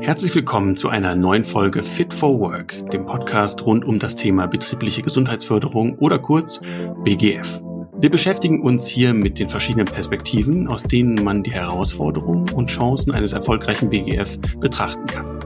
Herzlich willkommen zu einer neuen Folge Fit for Work, dem Podcast rund um das Thema betriebliche Gesundheitsförderung oder kurz BGF. Wir beschäftigen uns hier mit den verschiedenen Perspektiven, aus denen man die Herausforderungen und Chancen eines erfolgreichen BGF betrachten kann.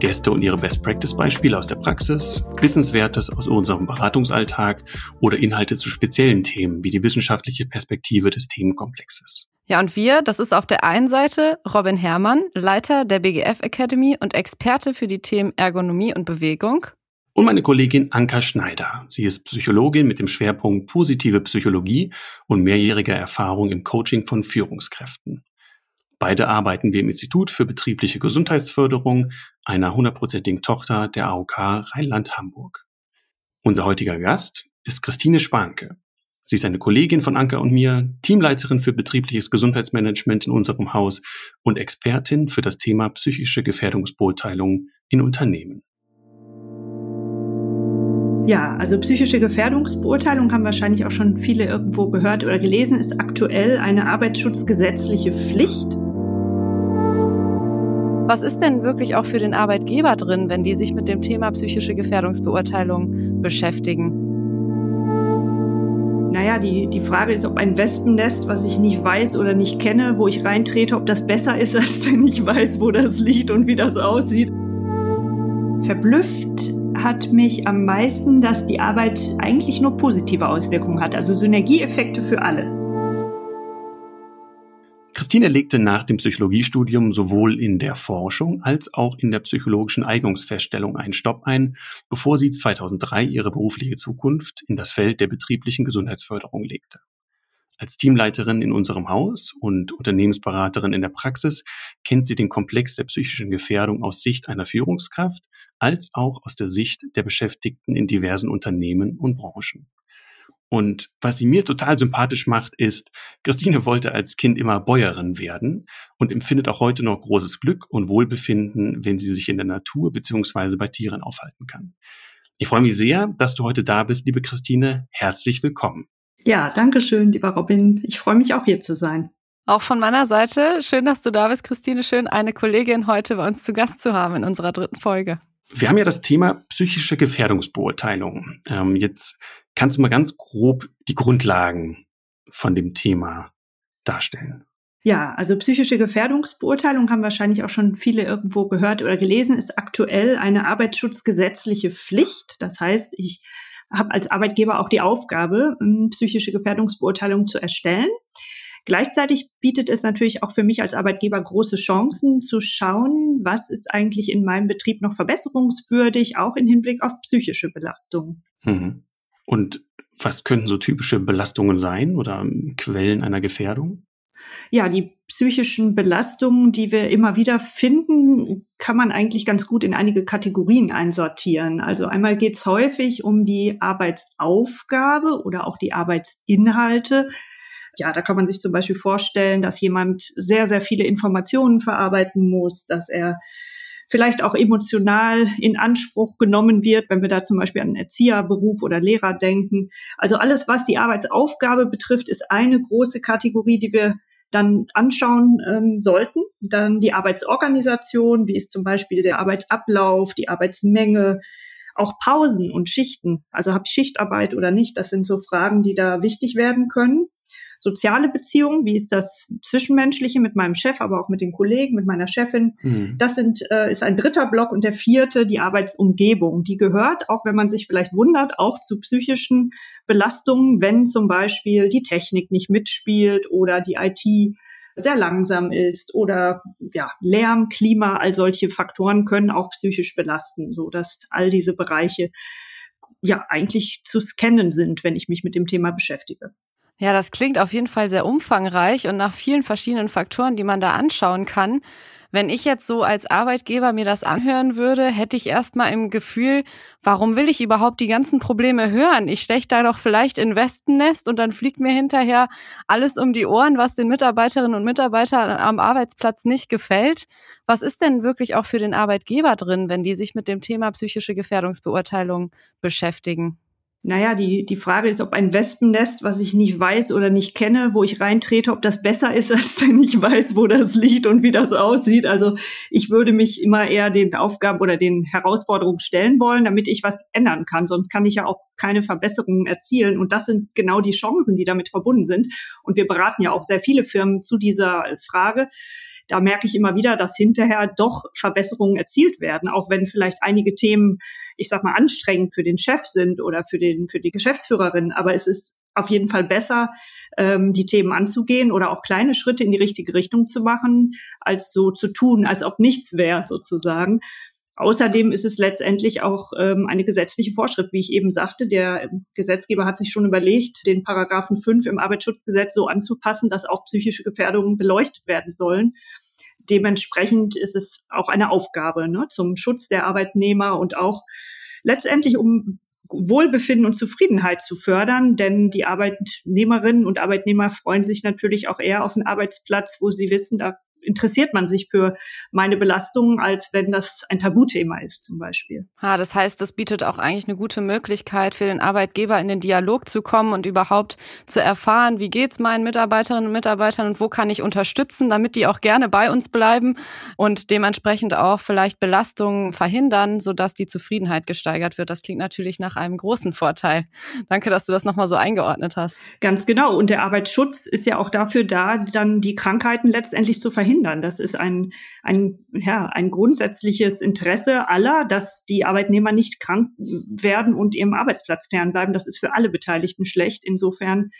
Gäste und ihre Best-Practice-Beispiele aus der Praxis, Wissenswertes aus unserem Beratungsalltag oder Inhalte zu speziellen Themen wie die wissenschaftliche Perspektive des Themenkomplexes. Ja, und wir, das ist auf der einen Seite Robin Herrmann, Leiter der BGF Academy und Experte für die Themen Ergonomie und Bewegung. Und meine Kollegin Anka Schneider. Sie ist Psychologin mit dem Schwerpunkt positive Psychologie und mehrjähriger Erfahrung im Coaching von Führungskräften. Beide arbeiten wir im Institut für betriebliche Gesundheitsförderung, einer hundertprozentigen Tochter der AOK Rheinland-Hamburg. Unser heutiger Gast ist Christine Spanke. Sie ist eine Kollegin von Anka und mir, Teamleiterin für betriebliches Gesundheitsmanagement in unserem Haus und Expertin für das Thema psychische Gefährdungsbeurteilung in Unternehmen. Ja, also psychische Gefährdungsbeurteilung haben wahrscheinlich auch schon viele irgendwo gehört oder gelesen, ist aktuell eine arbeitsschutzgesetzliche Pflicht. Was ist denn wirklich auch für den Arbeitgeber drin, wenn die sich mit dem Thema psychische Gefährdungsbeurteilung beschäftigen? Naja, die, die Frage ist, ob ein Wespennest, was ich nicht weiß oder nicht kenne, wo ich reintrete, ob das besser ist, als wenn ich weiß, wo das liegt und wie das aussieht. Verblüfft hat mich am meisten, dass die Arbeit eigentlich nur positive Auswirkungen hat, also Synergieeffekte für alle. Christine legte nach dem Psychologiestudium sowohl in der Forschung als auch in der psychologischen Eignungsfeststellung einen Stopp ein, bevor sie 2003 ihre berufliche Zukunft in das Feld der betrieblichen Gesundheitsförderung legte. Als Teamleiterin in unserem Haus und Unternehmensberaterin in der Praxis kennt sie den Komplex der psychischen Gefährdung aus Sicht einer Führungskraft als auch aus der Sicht der Beschäftigten in diversen Unternehmen und Branchen. Und was sie mir total sympathisch macht, ist, Christine wollte als Kind immer Bäuerin werden und empfindet auch heute noch großes Glück und Wohlbefinden, wenn sie sich in der Natur beziehungsweise bei Tieren aufhalten kann. Ich freue mich sehr, dass du heute da bist, liebe Christine. Herzlich willkommen. Ja, danke schön, lieber Robin. Ich freue mich auch hier zu sein. Auch von meiner Seite, schön, dass du da bist, Christine. Schön, eine Kollegin heute bei uns zu Gast zu haben in unserer dritten Folge. Wir haben ja das Thema psychische Gefährdungsbeurteilung. Ähm, jetzt Kannst du mal ganz grob die Grundlagen von dem Thema darstellen? Ja, also psychische Gefährdungsbeurteilung haben wahrscheinlich auch schon viele irgendwo gehört oder gelesen, ist aktuell eine arbeitsschutzgesetzliche Pflicht. Das heißt, ich habe als Arbeitgeber auch die Aufgabe, psychische Gefährdungsbeurteilung zu erstellen. Gleichzeitig bietet es natürlich auch für mich als Arbeitgeber große Chancen zu schauen, was ist eigentlich in meinem Betrieb noch verbesserungswürdig, auch im Hinblick auf psychische Belastung. Mhm. Und was könnten so typische Belastungen sein oder Quellen einer Gefährdung? Ja, die psychischen Belastungen, die wir immer wieder finden, kann man eigentlich ganz gut in einige Kategorien einsortieren. Also einmal geht es häufig um die Arbeitsaufgabe oder auch die Arbeitsinhalte. Ja, da kann man sich zum Beispiel vorstellen, dass jemand sehr, sehr viele Informationen verarbeiten muss, dass er vielleicht auch emotional in Anspruch genommen wird, wenn wir da zum Beispiel an Erzieherberuf oder Lehrer denken. Also alles, was die Arbeitsaufgabe betrifft, ist eine große Kategorie, die wir dann anschauen ähm, sollten. Dann die Arbeitsorganisation, wie ist zum Beispiel der Arbeitsablauf, die Arbeitsmenge, auch Pausen und Schichten. Also habe ich Schichtarbeit oder nicht? Das sind so Fragen, die da wichtig werden können soziale Beziehungen, wie ist das Zwischenmenschliche mit meinem Chef, aber auch mit den Kollegen, mit meiner Chefin. Mhm. Das sind, äh, ist ein dritter Block und der vierte die Arbeitsumgebung. Die gehört, auch wenn man sich vielleicht wundert, auch zu psychischen Belastungen, wenn zum Beispiel die Technik nicht mitspielt oder die IT sehr langsam ist oder ja, Lärm, Klima, all solche Faktoren können auch psychisch belasten, so dass all diese Bereiche ja eigentlich zu scannen sind, wenn ich mich mit dem Thema beschäftige. Ja, das klingt auf jeden Fall sehr umfangreich und nach vielen verschiedenen Faktoren, die man da anschauen kann. Wenn ich jetzt so als Arbeitgeber mir das anhören würde, hätte ich erstmal im Gefühl, warum will ich überhaupt die ganzen Probleme hören? Ich stech da doch vielleicht in Wespennest und dann fliegt mir hinterher alles um die Ohren, was den Mitarbeiterinnen und Mitarbeitern am Arbeitsplatz nicht gefällt. Was ist denn wirklich auch für den Arbeitgeber drin, wenn die sich mit dem Thema psychische Gefährdungsbeurteilung beschäftigen? Naja, die, die Frage ist, ob ein Wespennest, was ich nicht weiß oder nicht kenne, wo ich reintrete, ob das besser ist, als wenn ich weiß, wo das liegt und wie das aussieht. Also ich würde mich immer eher den Aufgaben oder den Herausforderungen stellen wollen, damit ich was ändern kann. Sonst kann ich ja auch keine Verbesserungen erzielen. Und das sind genau die Chancen, die damit verbunden sind. Und wir beraten ja auch sehr viele Firmen zu dieser Frage da merke ich immer wieder, dass hinterher doch Verbesserungen erzielt werden, auch wenn vielleicht einige Themen, ich sag mal, anstrengend für den Chef sind oder für den, für die Geschäftsführerin. Aber es ist auf jeden Fall besser, ähm, die Themen anzugehen oder auch kleine Schritte in die richtige Richtung zu machen, als so zu tun, als ob nichts wäre sozusagen. Außerdem ist es letztendlich auch ähm, eine gesetzliche Vorschrift, wie ich eben sagte. Der Gesetzgeber hat sich schon überlegt, den Paragraphen 5 im Arbeitsschutzgesetz so anzupassen, dass auch psychische Gefährdungen beleuchtet werden sollen. Dementsprechend ist es auch eine Aufgabe ne, zum Schutz der Arbeitnehmer und auch letztendlich um Wohlbefinden und Zufriedenheit zu fördern, denn die Arbeitnehmerinnen und Arbeitnehmer freuen sich natürlich auch eher auf einen Arbeitsplatz, wo sie wissen, da interessiert man sich für meine Belastungen, als wenn das ein Tabuthema ist zum Beispiel. Ah, das heißt, das bietet auch eigentlich eine gute Möglichkeit für den Arbeitgeber in den Dialog zu kommen und überhaupt zu erfahren, wie geht's meinen Mitarbeiterinnen und Mitarbeitern und wo kann ich unterstützen, damit die auch gerne bei uns bleiben und dementsprechend auch vielleicht Belastungen verhindern, sodass die Zufriedenheit gesteigert wird. Das klingt natürlich nach einem großen Vorteil. Danke, dass du das nochmal so eingeordnet hast. Ganz genau. Und der Arbeitsschutz ist ja auch dafür da, dann die Krankheiten letztendlich zu verhindern verhindern. Das ist ein, ein, ja, ein grundsätzliches Interesse aller, dass die Arbeitnehmer nicht krank werden und ihrem Arbeitsplatz fernbleiben. Das ist für alle Beteiligten schlecht. Insofern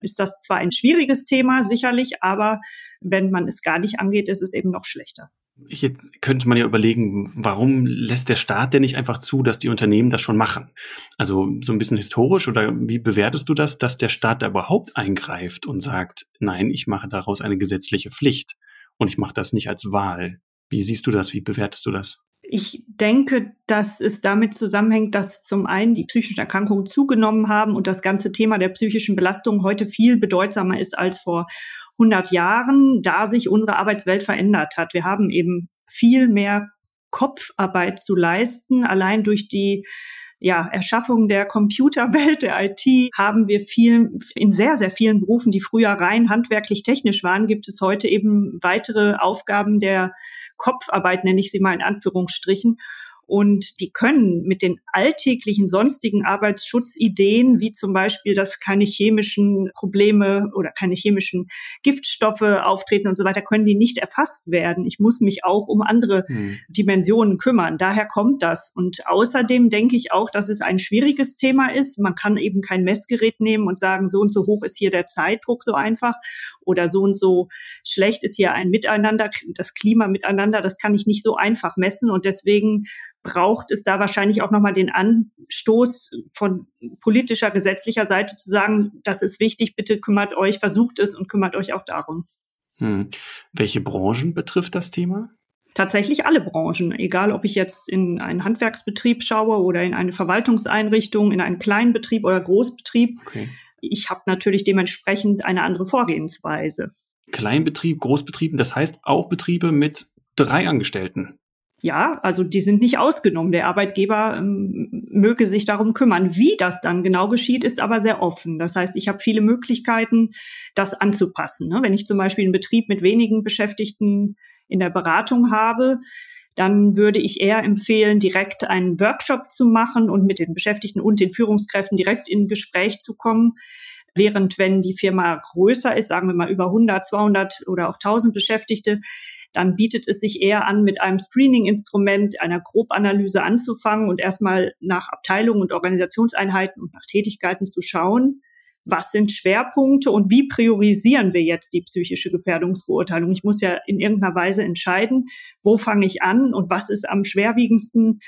ist das zwar ein schwieriges Thema, sicherlich, aber wenn man es gar nicht angeht, ist es eben noch schlechter. Jetzt könnte man ja überlegen, warum lässt der Staat denn nicht einfach zu, dass die Unternehmen das schon machen? Also so ein bisschen historisch oder wie bewertest du das, dass der Staat da überhaupt eingreift und sagt, nein, ich mache daraus eine gesetzliche Pflicht? Und ich mache das nicht als Wahl. Wie siehst du das? Wie bewertest du das? Ich denke, dass es damit zusammenhängt, dass zum einen die psychischen Erkrankungen zugenommen haben und das ganze Thema der psychischen Belastung heute viel bedeutsamer ist als vor 100 Jahren, da sich unsere Arbeitswelt verändert hat. Wir haben eben viel mehr Kopfarbeit zu leisten, allein durch die ja, Erschaffung der Computerwelt, der IT, haben wir viel, in sehr, sehr vielen Berufen, die früher rein handwerklich technisch waren, gibt es heute eben weitere Aufgaben der Kopfarbeit, nenne ich sie mal in Anführungsstrichen. Und die können mit den alltäglichen sonstigen Arbeitsschutzideen, wie zum Beispiel, dass keine chemischen Probleme oder keine chemischen Giftstoffe auftreten und so weiter, können die nicht erfasst werden. Ich muss mich auch um andere hm. Dimensionen kümmern. Daher kommt das. Und außerdem denke ich auch, dass es ein schwieriges Thema ist. Man kann eben kein Messgerät nehmen und sagen, so und so hoch ist hier der Zeitdruck so einfach oder so und so schlecht ist hier ein Miteinander, das Klima miteinander. Das kann ich nicht so einfach messen. Und deswegen braucht es da wahrscheinlich auch nochmal den Anstoß von politischer, gesetzlicher Seite zu sagen, das ist wichtig, bitte kümmert euch, versucht es und kümmert euch auch darum. Hm. Welche Branchen betrifft das Thema? Tatsächlich alle Branchen, egal ob ich jetzt in einen Handwerksbetrieb schaue oder in eine Verwaltungseinrichtung, in einen kleinen Betrieb oder Großbetrieb. Okay. Ich habe natürlich dementsprechend eine andere Vorgehensweise. Kleinbetrieb, Großbetrieben, das heißt auch Betriebe mit drei Angestellten ja, also die sind nicht ausgenommen. Der Arbeitgeber ähm, möge sich darum kümmern. Wie das dann genau geschieht, ist aber sehr offen. Das heißt, ich habe viele Möglichkeiten, das anzupassen. Ne? Wenn ich zum Beispiel einen Betrieb mit wenigen Beschäftigten in der Beratung habe, dann würde ich eher empfehlen, direkt einen Workshop zu machen und mit den Beschäftigten und den Führungskräften direkt in Gespräch zu kommen. Während wenn die Firma größer ist, sagen wir mal über 100, 200 oder auch 1000 Beschäftigte, dann bietet es sich eher an, mit einem Screening-Instrument, einer Grobanalyse anzufangen und erstmal nach Abteilungen und Organisationseinheiten und nach Tätigkeiten zu schauen, was sind Schwerpunkte und wie priorisieren wir jetzt die psychische Gefährdungsbeurteilung? Ich muss ja in irgendeiner Weise entscheiden, wo fange ich an und was ist am schwerwiegendsten.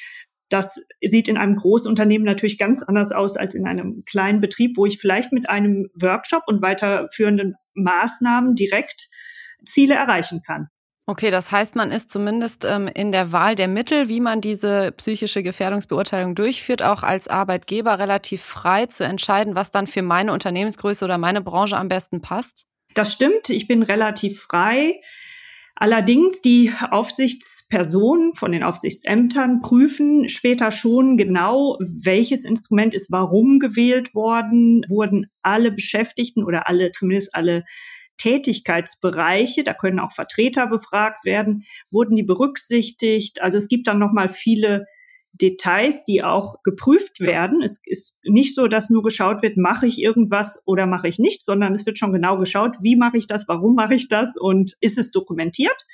Das sieht in einem Großunternehmen natürlich ganz anders aus als in einem kleinen Betrieb, wo ich vielleicht mit einem Workshop und weiterführenden Maßnahmen direkt Ziele erreichen kann. Okay, das heißt, man ist zumindest ähm, in der Wahl der Mittel, wie man diese psychische Gefährdungsbeurteilung durchführt, auch als Arbeitgeber relativ frei zu entscheiden, was dann für meine Unternehmensgröße oder meine Branche am besten passt? Das stimmt. Ich bin relativ frei. Allerdings die Aufsichtspersonen von den Aufsichtsämtern prüfen später schon genau, welches Instrument ist warum gewählt worden, wurden alle Beschäftigten oder alle, zumindest alle Tätigkeitsbereiche, da können auch Vertreter befragt werden, wurden die berücksichtigt. Also es gibt dann nochmal viele Details, die auch geprüft werden. Es ist nicht so, dass nur geschaut wird, mache ich irgendwas oder mache ich nicht, sondern es wird schon genau geschaut, wie mache ich das, warum mache ich das und ist es dokumentiert.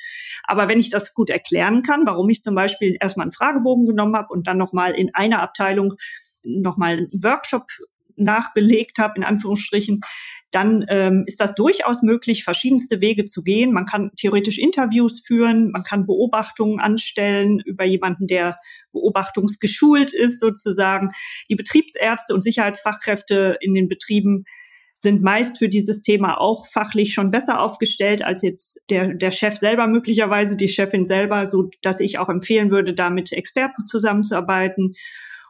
Aber wenn ich das gut erklären kann, warum ich zum Beispiel erstmal einen Fragebogen genommen habe und dann nochmal in einer Abteilung nochmal einen Workshop nachbelegt habe, in Anführungsstrichen, dann ähm, ist das durchaus möglich, verschiedenste Wege zu gehen. Man kann theoretisch Interviews führen, man kann Beobachtungen anstellen über jemanden, der beobachtungsgeschult ist sozusagen. Die Betriebsärzte und Sicherheitsfachkräfte in den Betrieben sind meist für dieses Thema auch fachlich schon besser aufgestellt als jetzt der, der Chef selber möglicherweise, die Chefin selber, so dass ich auch empfehlen würde, da mit Experten zusammenzuarbeiten.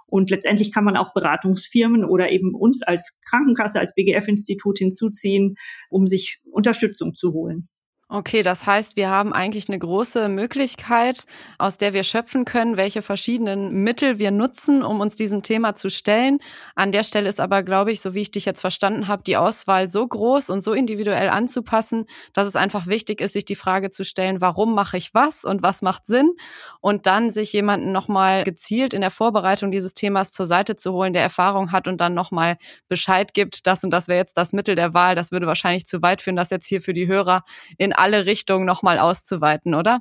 Und letztendlich kann man auch Beratungsfirmen oder eben uns als Krankenkasse, als BGF-Institut hinzuziehen, um sich Unterstützung zu holen. Okay, das heißt, wir haben eigentlich eine große Möglichkeit, aus der wir schöpfen können, welche verschiedenen Mittel wir nutzen, um uns diesem Thema zu stellen. An der Stelle ist aber, glaube ich, so wie ich dich jetzt verstanden habe, die Auswahl so groß und so individuell anzupassen, dass es einfach wichtig ist, sich die Frage zu stellen, warum mache ich was und was macht Sinn? Und dann sich jemanden nochmal gezielt in der Vorbereitung dieses Themas zur Seite zu holen, der Erfahrung hat und dann nochmal Bescheid gibt, das und das wäre jetzt das Mittel der Wahl. Das würde wahrscheinlich zu weit führen, das jetzt hier für die Hörer in alle Richtungen nochmal auszuweiten, oder?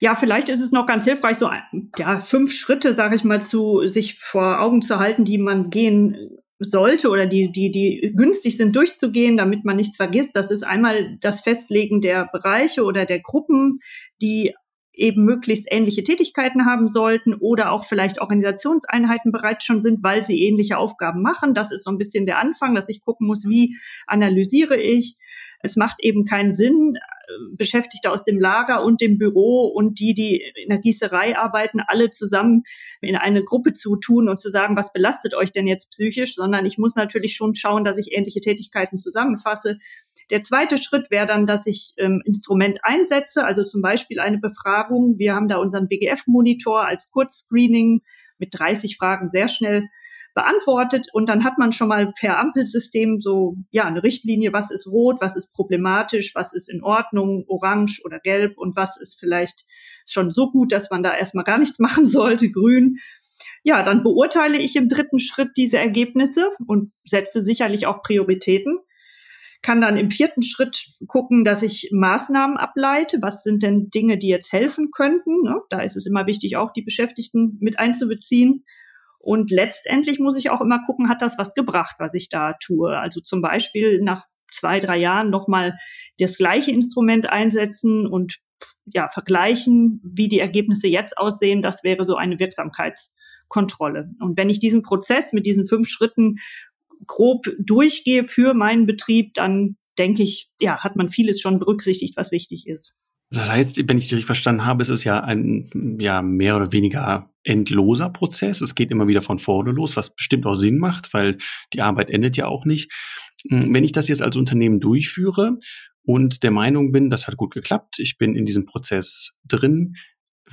Ja, vielleicht ist es noch ganz hilfreich, so ja, fünf Schritte, sage ich mal, zu sich vor Augen zu halten, die man gehen sollte oder die, die, die günstig sind durchzugehen, damit man nichts vergisst. Das ist einmal das Festlegen der Bereiche oder der Gruppen, die eben möglichst ähnliche Tätigkeiten haben sollten oder auch vielleicht Organisationseinheiten bereits schon sind, weil sie ähnliche Aufgaben machen. Das ist so ein bisschen der Anfang, dass ich gucken muss, wie analysiere ich. Es macht eben keinen Sinn, Beschäftigte aus dem Lager und dem Büro und die, die in der Gießerei arbeiten, alle zusammen in eine Gruppe zu tun und zu sagen, was belastet euch denn jetzt psychisch, sondern ich muss natürlich schon schauen, dass ich ähnliche Tätigkeiten zusammenfasse. Der zweite Schritt wäre dann, dass ich ähm, Instrument einsetze, also zum Beispiel eine Befragung. Wir haben da unseren BGF-Monitor als Kurzscreening mit 30 Fragen sehr schnell beantwortet und dann hat man schon mal per Ampelsystem so ja eine Richtlinie, was ist rot, was ist problematisch, was ist in Ordnung, orange oder gelb und was ist vielleicht schon so gut, dass man da erstmal gar nichts machen sollte, grün. Ja, dann beurteile ich im dritten Schritt diese Ergebnisse und setze sicherlich auch Prioritäten kann dann im vierten Schritt gucken, dass ich Maßnahmen ableite. Was sind denn Dinge, die jetzt helfen könnten? Ne? Da ist es immer wichtig, auch die Beschäftigten mit einzubeziehen. Und letztendlich muss ich auch immer gucken, hat das was gebracht, was ich da tue? Also zum Beispiel nach zwei, drei Jahren nochmal das gleiche Instrument einsetzen und ja, vergleichen, wie die Ergebnisse jetzt aussehen. Das wäre so eine Wirksamkeitskontrolle. Und wenn ich diesen Prozess mit diesen fünf Schritten grob durchgehe für meinen Betrieb, dann denke ich, ja, hat man vieles schon berücksichtigt, was wichtig ist. Das heißt, wenn ich dich richtig verstanden habe, ist es ja ein ja mehr oder weniger endloser Prozess. Es geht immer wieder von vorne los, was bestimmt auch Sinn macht, weil die Arbeit endet ja auch nicht. Hm, wenn ich das jetzt als Unternehmen durchführe und der Meinung bin, das hat gut geklappt, ich bin in diesem Prozess drin,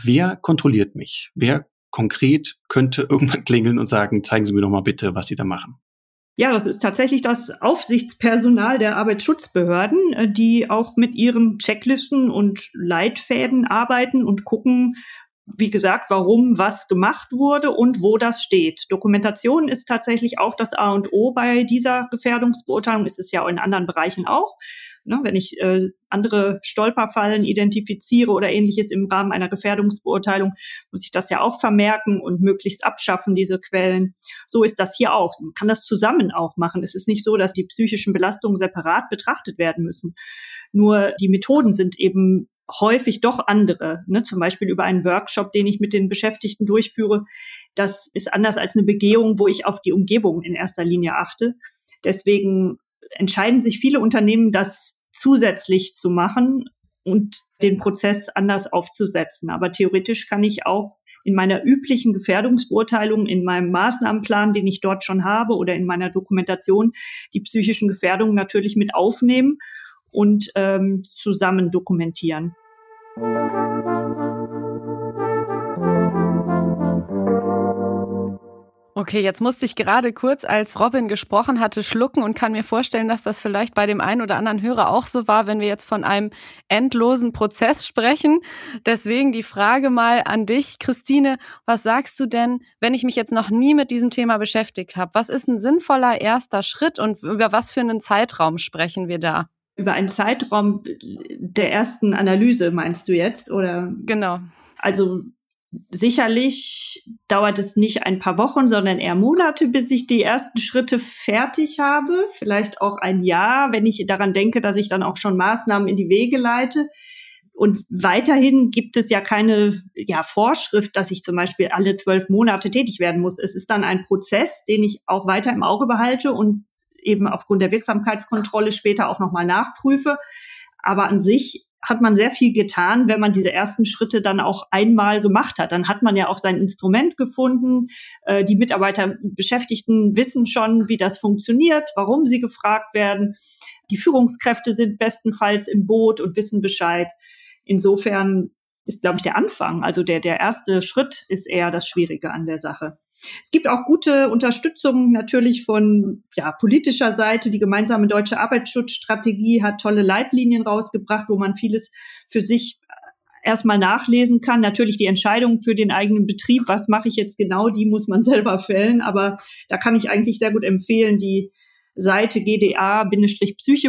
wer kontrolliert mich? Wer konkret könnte irgendwann klingeln und sagen, zeigen Sie mir doch mal bitte, was Sie da machen? Ja, das ist tatsächlich das Aufsichtspersonal der Arbeitsschutzbehörden, äh, die auch mit ihren Checklisten und Leitfäden arbeiten und gucken, wie gesagt, warum was gemacht wurde und wo das steht. Dokumentation ist tatsächlich auch das A und O bei dieser Gefährdungsbeurteilung, ist es ja in anderen Bereichen auch. Ne, wenn ich äh, andere Stolperfallen identifiziere oder ähnliches im Rahmen einer Gefährdungsbeurteilung, muss ich das ja auch vermerken und möglichst abschaffen, diese Quellen. So ist das hier auch. Man kann das zusammen auch machen. Es ist nicht so, dass die psychischen Belastungen separat betrachtet werden müssen. Nur die Methoden sind eben häufig doch andere. Ne? Zum Beispiel über einen Workshop, den ich mit den Beschäftigten durchführe. Das ist anders als eine Begehung, wo ich auf die Umgebung in erster Linie achte. Deswegen entscheiden sich viele Unternehmen, das zusätzlich zu machen und den Prozess anders aufzusetzen. Aber theoretisch kann ich auch in meiner üblichen Gefährdungsbeurteilung, in meinem Maßnahmenplan, den ich dort schon habe oder in meiner Dokumentation die psychischen Gefährdungen natürlich mit aufnehmen und ähm, zusammen dokumentieren. Okay, jetzt musste ich gerade kurz, als Robin gesprochen hatte, schlucken und kann mir vorstellen, dass das vielleicht bei dem einen oder anderen Hörer auch so war, wenn wir jetzt von einem endlosen Prozess sprechen. Deswegen die Frage mal an dich, Christine, was sagst du denn, wenn ich mich jetzt noch nie mit diesem Thema beschäftigt habe? Was ist ein sinnvoller erster Schritt und über was für einen Zeitraum sprechen wir da? Über einen Zeitraum der ersten Analyse meinst du jetzt, oder? Genau. Also Sicherlich dauert es nicht ein paar Wochen, sondern eher Monate, bis ich die ersten Schritte fertig habe. Vielleicht auch ein Jahr, wenn ich daran denke, dass ich dann auch schon Maßnahmen in die Wege leite. Und weiterhin gibt es ja keine ja, Vorschrift, dass ich zum Beispiel alle zwölf Monate tätig werden muss. Es ist dann ein Prozess, den ich auch weiter im Auge behalte und eben aufgrund der Wirksamkeitskontrolle später auch nochmal nachprüfe. Aber an sich hat man sehr viel getan, wenn man diese ersten Schritte dann auch einmal gemacht hat. Dann hat man ja auch sein Instrument gefunden. Äh, die Mitarbeiter, Beschäftigten wissen schon, wie das funktioniert, warum sie gefragt werden. Die Führungskräfte sind bestenfalls im Boot und wissen Bescheid. Insofern ist, glaube ich, der Anfang, also der, der erste Schritt ist eher das Schwierige an der Sache. Es gibt auch gute Unterstützung natürlich von ja, politischer Seite. Die gemeinsame deutsche Arbeitsschutzstrategie hat tolle Leitlinien rausgebracht, wo man vieles für sich erstmal nachlesen kann. Natürlich die Entscheidung für den eigenen Betrieb, was mache ich jetzt genau, die muss man selber fällen. Aber da kann ich eigentlich sehr gut empfehlen, die Seite gda-psyche.de.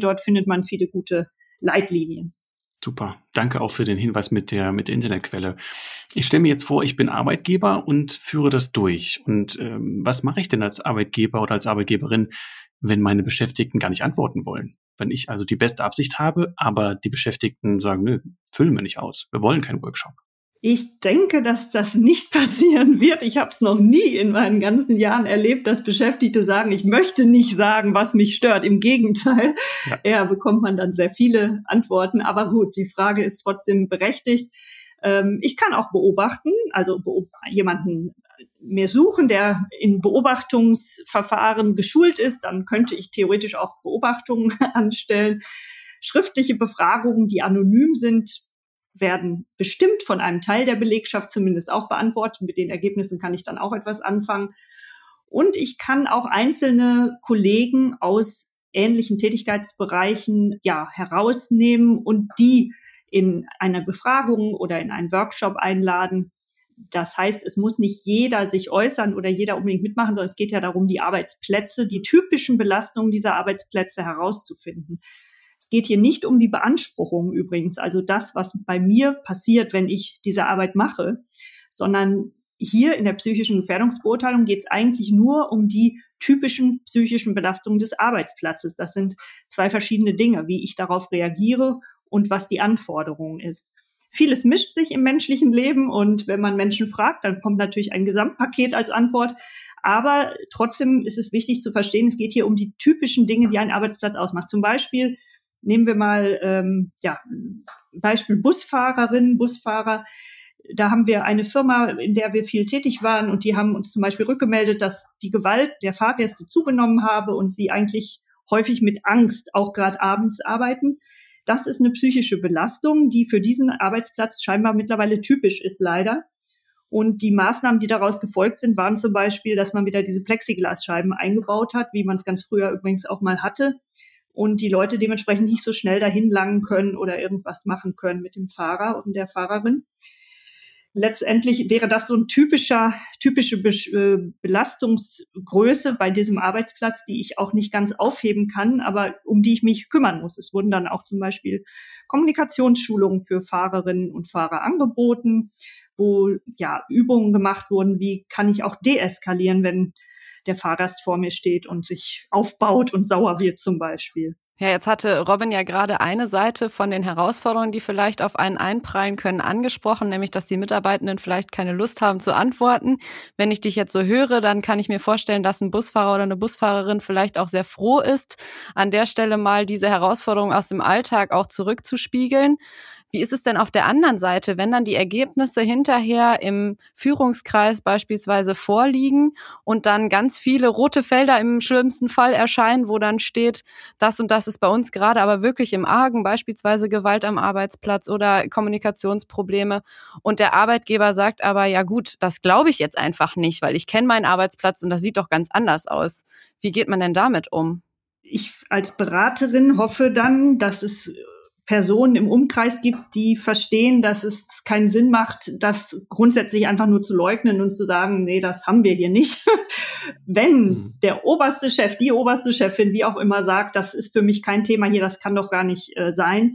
Dort findet man viele gute Leitlinien. Super. Danke auch für den Hinweis mit der, mit der Internetquelle. Ich stelle mir jetzt vor, ich bin Arbeitgeber und führe das durch. Und ähm, was mache ich denn als Arbeitgeber oder als Arbeitgeberin, wenn meine Beschäftigten gar nicht antworten wollen? Wenn ich also die beste Absicht habe, aber die Beschäftigten sagen, nö, füllen wir nicht aus. Wir wollen keinen Workshop. Ich denke, dass das nicht passieren wird. Ich habe es noch nie in meinen ganzen Jahren erlebt, dass Beschäftigte sagen, ich möchte nicht sagen, was mich stört. Im Gegenteil, ja. eher bekommt man dann sehr viele Antworten. Aber gut, die Frage ist trotzdem berechtigt. Ähm, ich kann auch beobachten, also jemanden mehr suchen, der in Beobachtungsverfahren geschult ist. Dann könnte ich theoretisch auch Beobachtungen anstellen. Schriftliche Befragungen, die anonym sind, werden bestimmt von einem Teil der Belegschaft zumindest auch beantwortet. Mit den Ergebnissen kann ich dann auch etwas anfangen. Und ich kann auch einzelne Kollegen aus ähnlichen Tätigkeitsbereichen ja herausnehmen und die in einer Befragung oder in einen Workshop einladen. Das heißt, es muss nicht jeder sich äußern oder jeder unbedingt mitmachen, sondern es geht ja darum, die Arbeitsplätze, die typischen Belastungen dieser Arbeitsplätze herauszufinden. Es geht hier nicht um die Beanspruchung übrigens, also das, was bei mir passiert, wenn ich diese Arbeit mache, sondern hier in der psychischen Gefährdungsbeurteilung geht es eigentlich nur um die typischen psychischen Belastungen des Arbeitsplatzes. Das sind zwei verschiedene Dinge, wie ich darauf reagiere und was die Anforderung ist. Vieles mischt sich im menschlichen Leben und wenn man Menschen fragt, dann kommt natürlich ein Gesamtpaket als Antwort. Aber trotzdem ist es wichtig zu verstehen, es geht hier um die typischen Dinge, die einen Arbeitsplatz ausmacht. Zum Beispiel Nehmen wir mal ähm, ja, Beispiel Busfahrerinnen, Busfahrer. Da haben wir eine Firma, in der wir viel tätig waren und die haben uns zum Beispiel rückgemeldet, dass die Gewalt der Fahrgäste zugenommen habe und sie eigentlich häufig mit Angst auch gerade abends arbeiten. Das ist eine psychische Belastung, die für diesen Arbeitsplatz scheinbar mittlerweile typisch ist, leider. Und die Maßnahmen, die daraus gefolgt sind, waren zum Beispiel, dass man wieder diese Plexiglasscheiben eingebaut hat, wie man es ganz früher übrigens auch mal hatte und die Leute dementsprechend nicht so schnell dahin langen können oder irgendwas machen können mit dem Fahrer und der Fahrerin. Letztendlich wäre das so ein typischer, typische Be äh, Belastungsgröße bei diesem Arbeitsplatz, die ich auch nicht ganz aufheben kann, aber um die ich mich kümmern muss. Es wurden dann auch zum Beispiel Kommunikationsschulungen für Fahrerinnen und Fahrer angeboten, wo ja Übungen gemacht wurden, wie kann ich auch deeskalieren, wenn der Fahrgast vor mir steht und sich aufbaut und sauer wird zum Beispiel. Ja, jetzt hatte Robin ja gerade eine Seite von den Herausforderungen, die vielleicht auf einen einprallen können, angesprochen, nämlich, dass die Mitarbeitenden vielleicht keine Lust haben zu antworten. Wenn ich dich jetzt so höre, dann kann ich mir vorstellen, dass ein Busfahrer oder eine Busfahrerin vielleicht auch sehr froh ist, an der Stelle mal diese Herausforderung aus dem Alltag auch zurückzuspiegeln. Wie ist es denn auf der anderen Seite, wenn dann die Ergebnisse hinterher im Führungskreis beispielsweise vorliegen und dann ganz viele rote Felder im schlimmsten Fall erscheinen, wo dann steht, das und das ist bei uns gerade aber wirklich im Argen, beispielsweise Gewalt am Arbeitsplatz oder Kommunikationsprobleme und der Arbeitgeber sagt aber, ja gut, das glaube ich jetzt einfach nicht, weil ich kenne meinen Arbeitsplatz und das sieht doch ganz anders aus. Wie geht man denn damit um? Ich als Beraterin hoffe dann, dass es Personen im Umkreis gibt, die verstehen, dass es keinen Sinn macht, das grundsätzlich einfach nur zu leugnen und zu sagen, nee, das haben wir hier nicht. Wenn mhm. der oberste Chef, die oberste Chefin, wie auch immer sagt, das ist für mich kein Thema hier, das kann doch gar nicht äh, sein,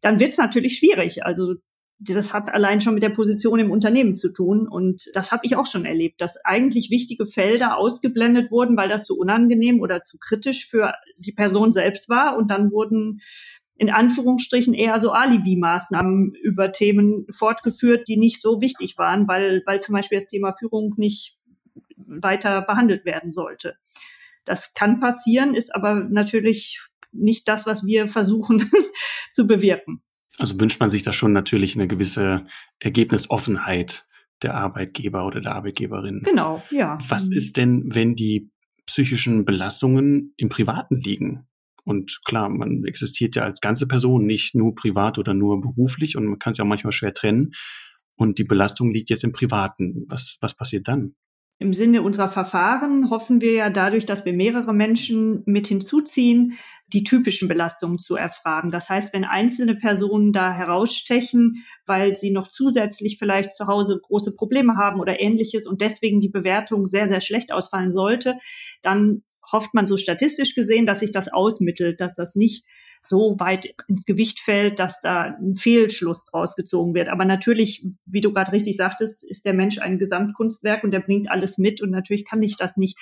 dann wird es natürlich schwierig. Also das hat allein schon mit der Position im Unternehmen zu tun. Und das habe ich auch schon erlebt, dass eigentlich wichtige Felder ausgeblendet wurden, weil das zu unangenehm oder zu kritisch für die Person selbst war. Und dann wurden in Anführungsstrichen eher so Alibi-Maßnahmen über Themen fortgeführt, die nicht so wichtig waren, weil, weil zum Beispiel das Thema Führung nicht weiter behandelt werden sollte. Das kann passieren, ist aber natürlich nicht das, was wir versuchen zu bewirken. Also wünscht man sich da schon natürlich eine gewisse Ergebnisoffenheit der Arbeitgeber oder der Arbeitgeberin. Genau, ja. Was mhm. ist denn, wenn die psychischen Belastungen im Privaten liegen? Und klar, man existiert ja als ganze Person, nicht nur privat oder nur beruflich und man kann es ja auch manchmal schwer trennen. Und die Belastung liegt jetzt im Privaten. Was, was passiert dann? Im Sinne unserer Verfahren hoffen wir ja dadurch, dass wir mehrere Menschen mit hinzuziehen, die typischen Belastungen zu erfragen. Das heißt, wenn einzelne Personen da herausstechen, weil sie noch zusätzlich vielleicht zu Hause große Probleme haben oder ähnliches und deswegen die Bewertung sehr, sehr schlecht ausfallen sollte, dann hofft man so statistisch gesehen, dass sich das ausmittelt, dass das nicht so weit ins Gewicht fällt, dass da ein Fehlschluss draus gezogen wird. Aber natürlich, wie du gerade richtig sagtest, ist der Mensch ein Gesamtkunstwerk und der bringt alles mit und natürlich kann ich das nicht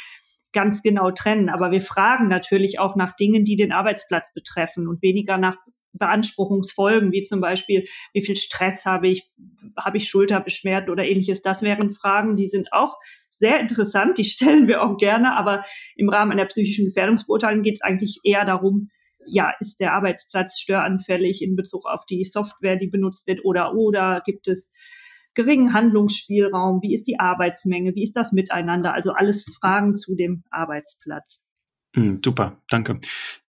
ganz genau trennen. Aber wir fragen natürlich auch nach Dingen, die den Arbeitsplatz betreffen und weniger nach Beanspruchungsfolgen, wie zum Beispiel, wie viel Stress habe ich, habe ich Schulterbeschwerden oder ähnliches. Das wären Fragen, die sind auch sehr interessant, die stellen wir auch gerne, aber im Rahmen einer psychischen Gefährdungsbeurteilung geht es eigentlich eher darum, ja, ist der Arbeitsplatz störanfällig in Bezug auf die Software, die benutzt wird oder oder gibt es geringen Handlungsspielraum, wie ist die Arbeitsmenge, wie ist das Miteinander, also alles Fragen zu dem Arbeitsplatz. Mm, super, danke.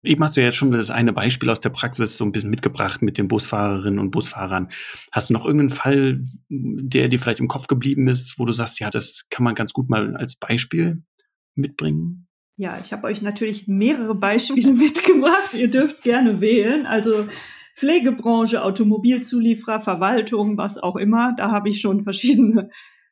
Eben hast du ja jetzt schon das eine Beispiel aus der Praxis so ein bisschen mitgebracht mit den Busfahrerinnen und Busfahrern. Hast du noch irgendeinen Fall, der dir vielleicht im Kopf geblieben ist, wo du sagst, ja, das kann man ganz gut mal als Beispiel mitbringen? Ja, ich habe euch natürlich mehrere Beispiele mitgebracht. Ihr dürft gerne wählen. Also Pflegebranche, Automobilzulieferer, Verwaltung, was auch immer. Da habe ich schon verschiedene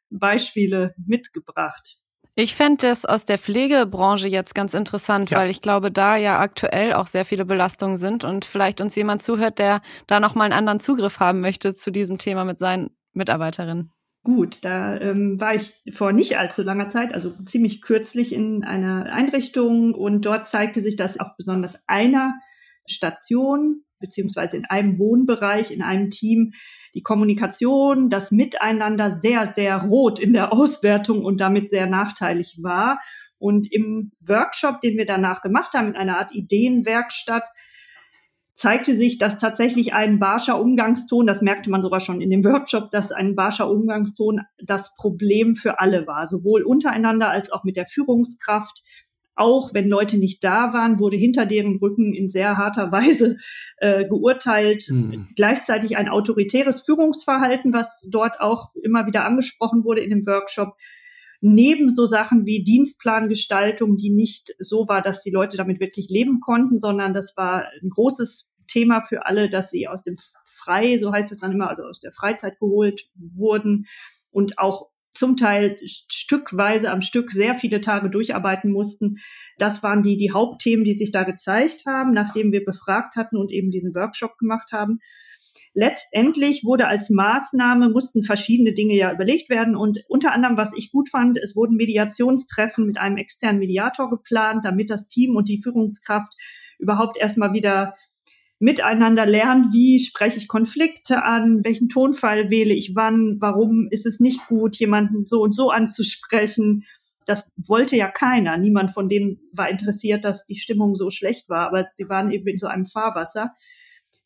Beispiele mitgebracht. Ich fände das aus der Pflegebranche jetzt ganz interessant, ja. weil ich glaube, da ja aktuell auch sehr viele Belastungen sind und vielleicht uns jemand zuhört, der da nochmal einen anderen Zugriff haben möchte zu diesem Thema mit seinen Mitarbeiterinnen. Gut, da ähm, war ich vor nicht allzu langer Zeit, also ziemlich kürzlich in einer Einrichtung und dort zeigte sich, dass auf besonders einer Station beziehungsweise in einem Wohnbereich, in einem Team, die Kommunikation, das Miteinander sehr, sehr rot in der Auswertung und damit sehr nachteilig war. Und im Workshop, den wir danach gemacht haben, in einer Art Ideenwerkstatt, zeigte sich, dass tatsächlich ein barscher Umgangston, das merkte man sogar schon in dem Workshop, dass ein barscher Umgangston das Problem für alle war, sowohl untereinander als auch mit der Führungskraft auch wenn Leute nicht da waren, wurde hinter deren Rücken in sehr harter Weise äh, geurteilt. Mhm. Gleichzeitig ein autoritäres Führungsverhalten, was dort auch immer wieder angesprochen wurde in dem Workshop. Neben so Sachen wie Dienstplangestaltung, die nicht so war, dass die Leute damit wirklich leben konnten, sondern das war ein großes Thema für alle, dass sie aus dem Frei, so heißt es dann immer, also aus der Freizeit geholt wurden und auch zum Teil stückweise am Stück sehr viele Tage durcharbeiten mussten. Das waren die, die Hauptthemen, die sich da gezeigt haben, nachdem wir befragt hatten und eben diesen Workshop gemacht haben. Letztendlich wurde als Maßnahme, mussten verschiedene Dinge ja überlegt werden und unter anderem, was ich gut fand, es wurden Mediationstreffen mit einem externen Mediator geplant, damit das Team und die Führungskraft überhaupt erstmal wieder miteinander lernt, wie spreche ich Konflikte an, welchen Tonfall wähle ich wann, warum ist es nicht gut, jemanden so und so anzusprechen. Das wollte ja keiner. Niemand von denen war interessiert, dass die Stimmung so schlecht war, aber die waren eben in so einem Fahrwasser.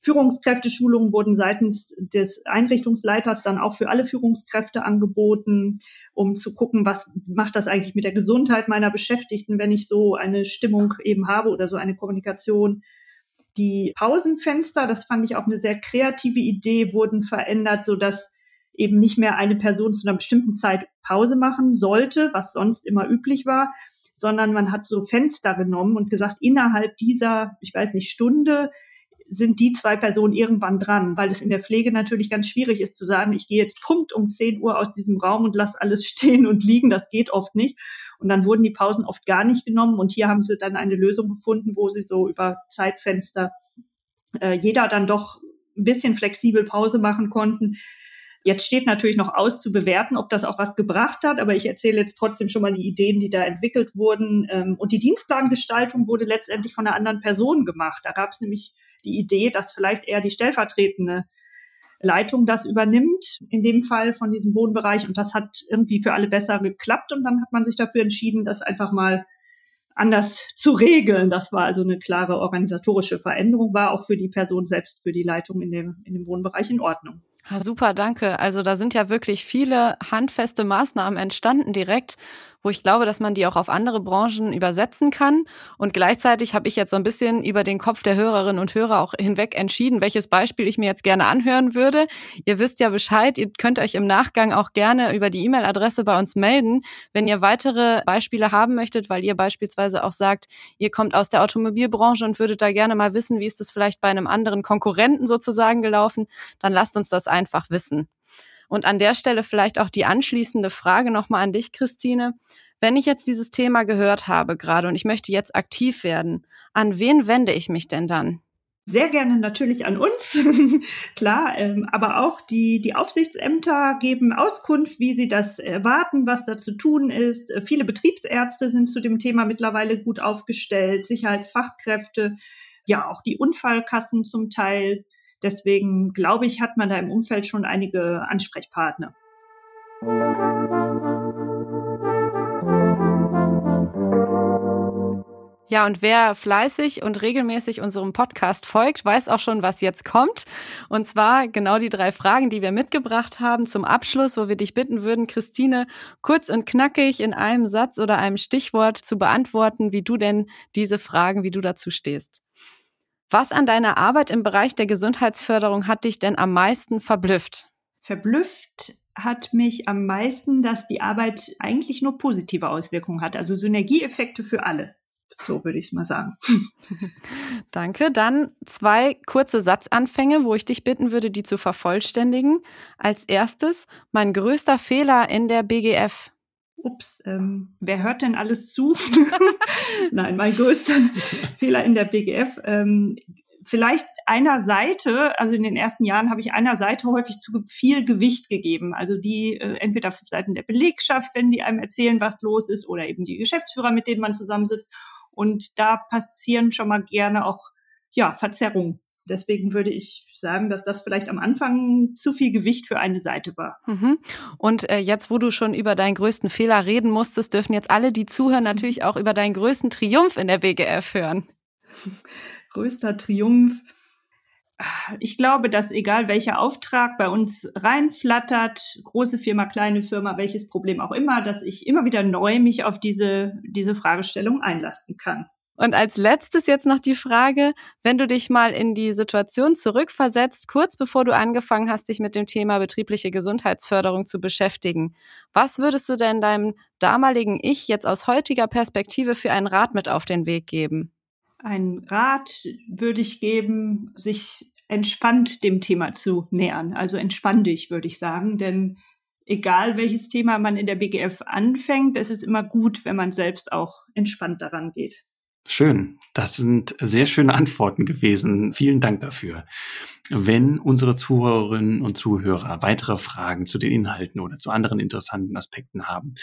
Führungskräfteschulungen wurden seitens des Einrichtungsleiters dann auch für alle Führungskräfte angeboten, um zu gucken, was macht das eigentlich mit der Gesundheit meiner Beschäftigten, wenn ich so eine Stimmung eben habe oder so eine Kommunikation. Die Pausenfenster, das fand ich auch eine sehr kreative Idee, wurden verändert, so dass eben nicht mehr eine Person zu einer bestimmten Zeit Pause machen sollte, was sonst immer üblich war, sondern man hat so Fenster genommen und gesagt, innerhalb dieser, ich weiß nicht, Stunde sind die zwei Personen irgendwann dran, weil es in der Pflege natürlich ganz schwierig ist zu sagen, ich gehe jetzt Punkt um 10 Uhr aus diesem Raum und lasse alles stehen und liegen. Das geht oft nicht. Und dann wurden die Pausen oft gar nicht genommen. Und hier haben sie dann eine Lösung gefunden, wo sie so über Zeitfenster äh, jeder dann doch ein bisschen flexibel Pause machen konnten. Jetzt steht natürlich noch aus zu bewerten, ob das auch was gebracht hat, aber ich erzähle jetzt trotzdem schon mal die Ideen, die da entwickelt wurden. Ähm, und die Dienstplangestaltung wurde letztendlich von einer anderen Person gemacht. Da gab es nämlich die Idee, dass vielleicht eher die stellvertretende Leitung das übernimmt, in dem Fall von diesem Wohnbereich. Und das hat irgendwie für alle besser geklappt. Und dann hat man sich dafür entschieden, das einfach mal anders zu regeln. Das war also eine klare organisatorische Veränderung, war auch für die Person selbst, für die Leitung in dem, in dem Wohnbereich in Ordnung. Ja, super, danke. Also da sind ja wirklich viele handfeste Maßnahmen entstanden direkt wo ich glaube, dass man die auch auf andere Branchen übersetzen kann. Und gleichzeitig habe ich jetzt so ein bisschen über den Kopf der Hörerinnen und Hörer auch hinweg entschieden, welches Beispiel ich mir jetzt gerne anhören würde. Ihr wisst ja Bescheid, ihr könnt euch im Nachgang auch gerne über die E-Mail-Adresse bei uns melden, wenn ihr weitere Beispiele haben möchtet, weil ihr beispielsweise auch sagt, ihr kommt aus der Automobilbranche und würdet da gerne mal wissen, wie ist das vielleicht bei einem anderen Konkurrenten sozusagen gelaufen, dann lasst uns das einfach wissen. Und an der Stelle vielleicht auch die anschließende Frage nochmal an dich, Christine. Wenn ich jetzt dieses Thema gehört habe gerade und ich möchte jetzt aktiv werden, an wen wende ich mich denn dann? Sehr gerne natürlich an uns, klar, ähm, aber auch die, die Aufsichtsämter geben Auskunft, wie sie das erwarten, was da zu tun ist. Viele Betriebsärzte sind zu dem Thema mittlerweile gut aufgestellt, Sicherheitsfachkräfte, ja auch die Unfallkassen zum Teil. Deswegen glaube ich, hat man da im Umfeld schon einige Ansprechpartner. Ja, und wer fleißig und regelmäßig unserem Podcast folgt, weiß auch schon, was jetzt kommt. Und zwar genau die drei Fragen, die wir mitgebracht haben zum Abschluss, wo wir dich bitten würden, Christine, kurz und knackig in einem Satz oder einem Stichwort zu beantworten, wie du denn diese Fragen, wie du dazu stehst. Was an deiner Arbeit im Bereich der Gesundheitsförderung hat dich denn am meisten verblüfft? Verblüfft hat mich am meisten, dass die Arbeit eigentlich nur positive Auswirkungen hat, also Synergieeffekte für alle. So würde ich es mal sagen. Danke. Dann zwei kurze Satzanfänge, wo ich dich bitten würde, die zu vervollständigen. Als erstes, mein größter Fehler in der BGF ups, ähm, wer hört denn alles zu? Nein, mein größter Fehler in der BGF. Ähm, vielleicht einer Seite, also in den ersten Jahren habe ich einer Seite häufig zu viel Gewicht gegeben. Also die äh, entweder auf Seiten der Belegschaft, wenn die einem erzählen, was los ist, oder eben die Geschäftsführer, mit denen man zusammensitzt. Und da passieren schon mal gerne auch ja, Verzerrungen deswegen würde ich sagen, dass das vielleicht am Anfang zu viel Gewicht für eine Seite war. Mhm. Und äh, jetzt, wo du schon über deinen größten Fehler reden musstest, dürfen jetzt alle, die zuhören, natürlich auch über deinen größten Triumph in der BGF hören. Größter Triumph. Ich glaube, dass egal welcher Auftrag bei uns reinflattert, große Firma, kleine Firma, welches Problem auch immer, dass ich immer wieder neu mich auf diese, diese Fragestellung einlassen kann. Und als letztes jetzt noch die Frage, wenn du dich mal in die Situation zurückversetzt, kurz bevor du angefangen hast, dich mit dem Thema betriebliche Gesundheitsförderung zu beschäftigen, was würdest du denn deinem damaligen Ich jetzt aus heutiger Perspektive für einen Rat mit auf den Weg geben? Ein Rat würde ich geben, sich entspannt dem Thema zu nähern. Also entspann dich, würde ich sagen, denn egal welches Thema man in der BGF anfängt, es ist immer gut, wenn man selbst auch entspannt daran geht. Schön. Das sind sehr schöne Antworten gewesen. Vielen Dank dafür. Wenn unsere Zuhörerinnen und Zuhörer weitere Fragen zu den Inhalten oder zu anderen interessanten Aspekten haben,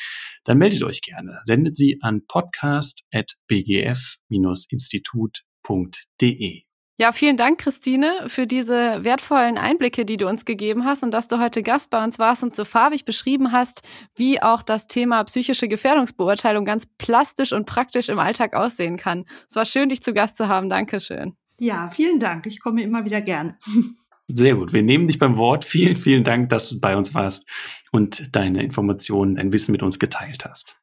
dann meldet euch gerne. Sendet sie an podcast.bgf-institut.de. Ja, vielen Dank, Christine, für diese wertvollen Einblicke, die du uns gegeben hast und dass du heute Gast bei uns warst und so farbig beschrieben hast, wie auch das Thema psychische Gefährdungsbeurteilung ganz plastisch und praktisch im Alltag aussehen kann. Es war schön, dich zu Gast zu haben. Dankeschön. Ja, vielen Dank. Ich komme immer wieder gerne. Sehr gut. Wir nehmen dich beim Wort. Vielen, vielen Dank, dass du bei uns warst und deine Informationen, dein Wissen mit uns geteilt hast.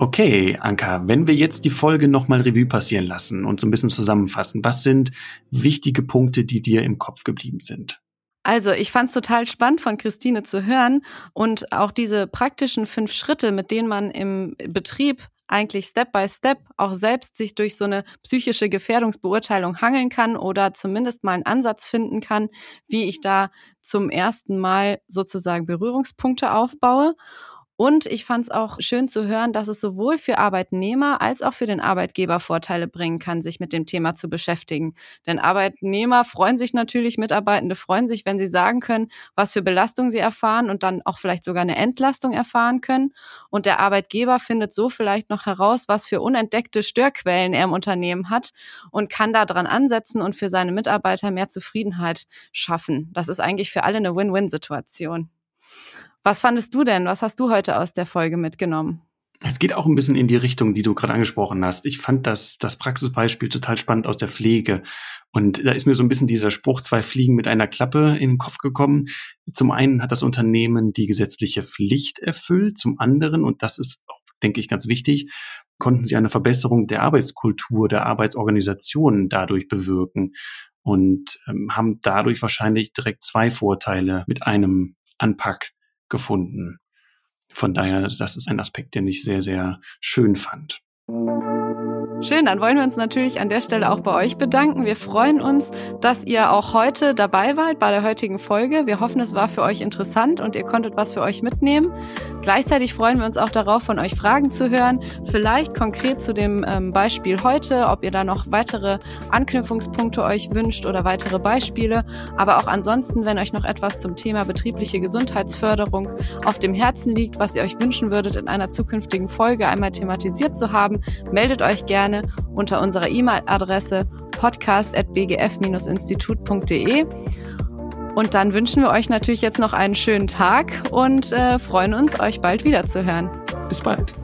Okay, Anka, wenn wir jetzt die Folge nochmal Revue passieren lassen und so ein bisschen zusammenfassen, was sind wichtige Punkte, die dir im Kopf geblieben sind? Also, ich fand es total spannend von Christine zu hören und auch diese praktischen fünf Schritte, mit denen man im Betrieb eigentlich Step by Step auch selbst sich durch so eine psychische Gefährdungsbeurteilung hangeln kann oder zumindest mal einen Ansatz finden kann, wie ich da zum ersten Mal sozusagen Berührungspunkte aufbaue. Und ich fand es auch schön zu hören, dass es sowohl für Arbeitnehmer als auch für den Arbeitgeber Vorteile bringen kann, sich mit dem Thema zu beschäftigen. Denn Arbeitnehmer freuen sich natürlich, Mitarbeitende freuen sich, wenn sie sagen können, was für Belastung sie erfahren und dann auch vielleicht sogar eine Entlastung erfahren können. Und der Arbeitgeber findet so vielleicht noch heraus, was für unentdeckte Störquellen er im Unternehmen hat und kann da dran ansetzen und für seine Mitarbeiter mehr Zufriedenheit schaffen. Das ist eigentlich für alle eine Win-Win-Situation. Was fandest du denn? Was hast du heute aus der Folge mitgenommen? Es geht auch ein bisschen in die Richtung, die du gerade angesprochen hast. Ich fand das, das Praxisbeispiel total spannend aus der Pflege. Und da ist mir so ein bisschen dieser Spruch, zwei Fliegen mit einer Klappe in den Kopf gekommen. Zum einen hat das Unternehmen die gesetzliche Pflicht erfüllt, zum anderen, und das ist denke ich, ganz wichtig, konnten sie eine Verbesserung der Arbeitskultur, der Arbeitsorganisation dadurch bewirken und ähm, haben dadurch wahrscheinlich direkt zwei Vorteile mit einem Anpack gefunden. Von daher, das ist ein Aspekt, den ich sehr, sehr schön fand. Schön, dann wollen wir uns natürlich an der Stelle auch bei euch bedanken. Wir freuen uns, dass ihr auch heute dabei wart bei der heutigen Folge. Wir hoffen, es war für euch interessant und ihr konntet was für euch mitnehmen. Gleichzeitig freuen wir uns auch darauf, von euch Fragen zu hören. Vielleicht konkret zu dem ähm, Beispiel heute, ob ihr da noch weitere Anknüpfungspunkte euch wünscht oder weitere Beispiele. Aber auch ansonsten, wenn euch noch etwas zum Thema betriebliche Gesundheitsförderung auf dem Herzen liegt, was ihr euch wünschen würdet, in einer zukünftigen Folge einmal thematisiert zu haben, meldet euch gerne gerne unter unserer E-Mail-Adresse podcast.bgf-institut.de. Und dann wünschen wir euch natürlich jetzt noch einen schönen Tag und äh, freuen uns, euch bald wiederzuhören. Bis bald.